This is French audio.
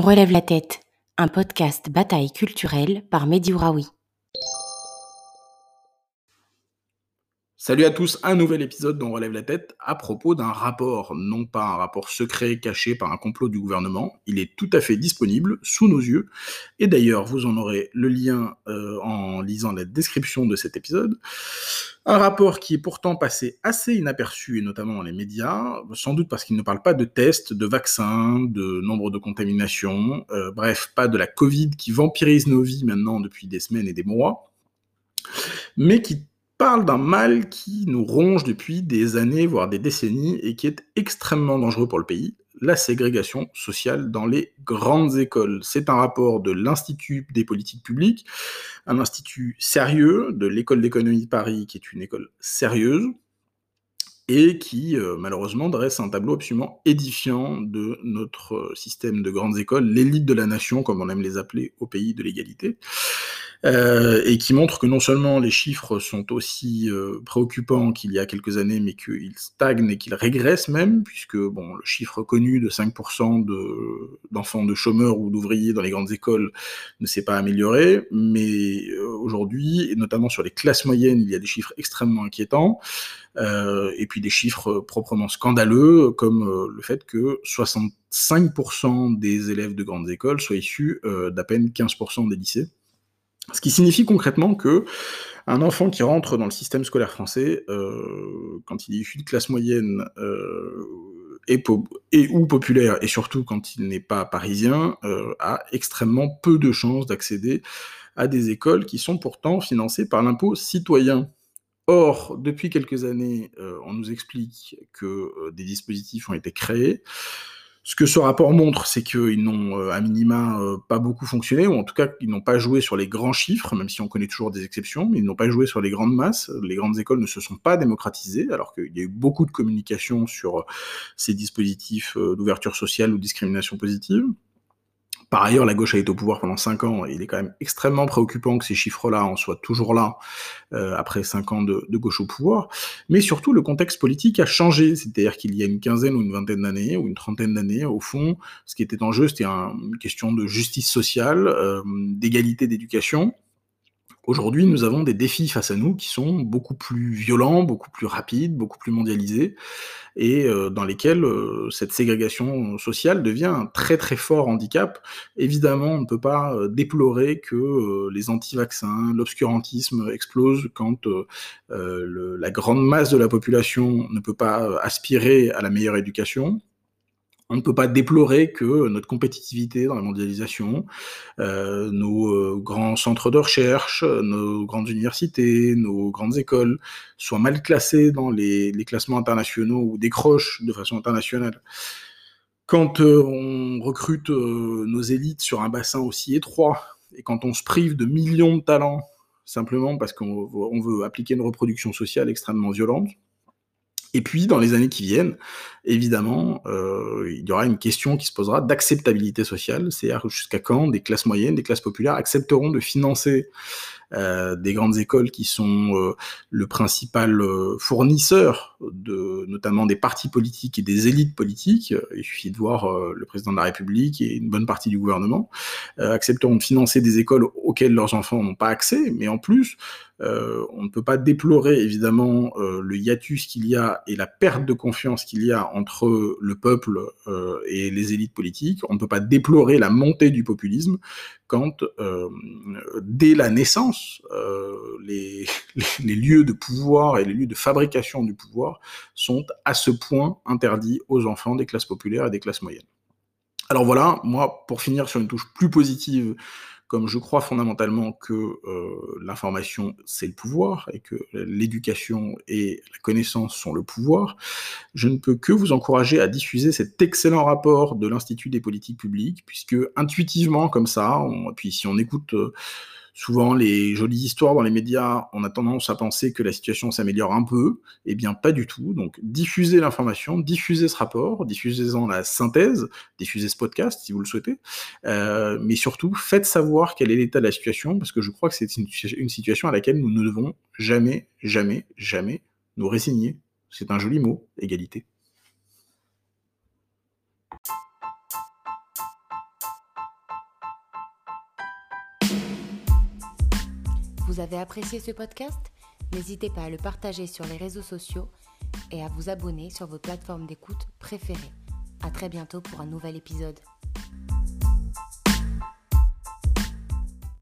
On relève la tête, un podcast bataille culturelle par Mehdi. Salut à tous, un nouvel épisode dont on relève la tête à propos d'un rapport, non pas un rapport secret caché par un complot du gouvernement, il est tout à fait disponible sous nos yeux, et d'ailleurs vous en aurez le lien euh, en lisant la description de cet épisode. Un rapport qui est pourtant passé assez inaperçu, et notamment dans les médias, sans doute parce qu'il ne parle pas de tests, de vaccins, de nombre de contaminations, euh, bref, pas de la Covid qui vampirise nos vies maintenant depuis des semaines et des mois, mais qui parle d'un mal qui nous ronge depuis des années, voire des décennies, et qui est extrêmement dangereux pour le pays, la ségrégation sociale dans les grandes écoles. C'est un rapport de l'Institut des politiques publiques, un institut sérieux, de l'école d'économie de Paris, qui est une école sérieuse, et qui euh, malheureusement dresse un tableau absolument édifiant de notre système de grandes écoles, l'élite de la nation, comme on aime les appeler au pays de l'égalité. Euh, et qui montre que non seulement les chiffres sont aussi euh, préoccupants qu'il y a quelques années, mais qu'ils stagnent et qu'ils régressent même, puisque bon, le chiffre connu de 5% d'enfants de, chômeurs ou d'ouvriers dans les grandes écoles ne s'est pas amélioré, mais euh, aujourd'hui, et notamment sur les classes moyennes, il y a des chiffres extrêmement inquiétants, et puis des chiffres proprement scandaleux, comme le fait que 65% des élèves de grandes écoles soient issus d'à peine 15% des lycées. Ce qui signifie concrètement que un enfant qui rentre dans le système scolaire français, euh, quand il est issu de classe moyenne euh, et, ou populaire, et surtout quand il n'est pas parisien, euh, a extrêmement peu de chances d'accéder à des écoles qui sont pourtant financées par l'impôt citoyen. Or, depuis quelques années, on nous explique que des dispositifs ont été créés. Ce que ce rapport montre, c'est qu'ils n'ont euh, à minima euh, pas beaucoup fonctionné, ou en tout cas qu'ils n'ont pas joué sur les grands chiffres, même si on connaît toujours des exceptions, mais ils n'ont pas joué sur les grandes masses. Les grandes écoles ne se sont pas démocratisées, alors qu'il y a eu beaucoup de communication sur euh, ces dispositifs d'ouverture sociale ou discrimination positive. Par ailleurs, la gauche a été au pouvoir pendant 5 ans et il est quand même extrêmement préoccupant que ces chiffres-là en soient toujours là euh, après 5 ans de, gauche au pouvoir. Mais surtout, le contexte politique a changé. C'est-à-dire qu'il y a une quinzaine ou une vingtaine d'années, ou une trentaine d'années, au fond, ce qui était en jeu, c'était une question de justice sociale, euh, d'égalité d'éducation. Aujourd'hui, nous avons des défis face à nous qui sont beaucoup plus violents, beaucoup plus rapides, beaucoup plus mondialisés, et euh, dans lesquels euh, cette ségrégation sociale devient un très très fort handicap. Évidemment, on ne peut pas euh, déplorer que les anti-vaccins, l'obscurantisme explosent quand la grande masse de la population ne peut pas aspirer à la meilleure éducation on ne peut pas déplorer que notre compétitivité dans la mondialisation, euh, nos euh, grands centres de recherche, nos grandes universités, nos grandes écoles soient mal classés dans les, classements internationaux ou décrochent de façon internationale. Quand euh, on recrute nos élites sur un bassin aussi étroit et quand on se prive de millions de talents simplement parce qu'on veut appliquer une reproduction sociale extrêmement violente, et puis, dans les années qui viennent, évidemment, euh, il y aura une question qui se posera d'acceptabilité sociale, c'est-à-dire jusqu'à quand des classes moyennes, des classes populaires accepteront de financer euh, des grandes écoles qui sont euh, le principal fournisseur de notamment des partis politiques et des élites politiques. Il suffit de voir le président de la République et une bonne partie du gouvernement accepteront de financer des écoles auxquelles leurs enfants n'ont pas accès, mais en plus, euh, on ne peut pas déplorer évidemment euh, le hiatus qu'il y a et la perte de confiance qu'il y a entre le peuple euh, et les élites politiques. On ne peut pas déplorer la montée du populisme quand, dès la naissance, les, les, lieux de pouvoir et les lieux de fabrication du pouvoir sont à ce point interdits aux enfants des classes populaires et des classes moyennes. Alors voilà, moi, pour finir sur une touche plus positive comme je crois fondamentalement que euh, l'information, c'est le pouvoir, et que l'éducation et la connaissance sont le pouvoir, je ne peux que vous encourager à diffuser cet excellent rapport de l'Institut des politiques publiques, puisque intuitivement, comme ça, puis si on écoute... Euh, Souvent, les jolies histoires dans les médias, on a tendance à penser que la situation s'améliore un peu. Eh bien, pas du tout. Donc, diffusez l'information, diffusez ce rapport, diffusez-en la synthèse, diffusez ce podcast si vous le souhaitez. Euh, mais surtout, faites savoir quel est l'état de la situation, parce que je crois que c'est une, une situation à laquelle nous ne devons jamais, jamais, jamais nous résigner. C'est un joli mot, égalité. Vous avez apprécié ce podcast N'hésitez pas à le partager sur les réseaux sociaux et à vous abonner sur vos plateformes d'écoute préférées. À très bientôt pour un nouvel épisode.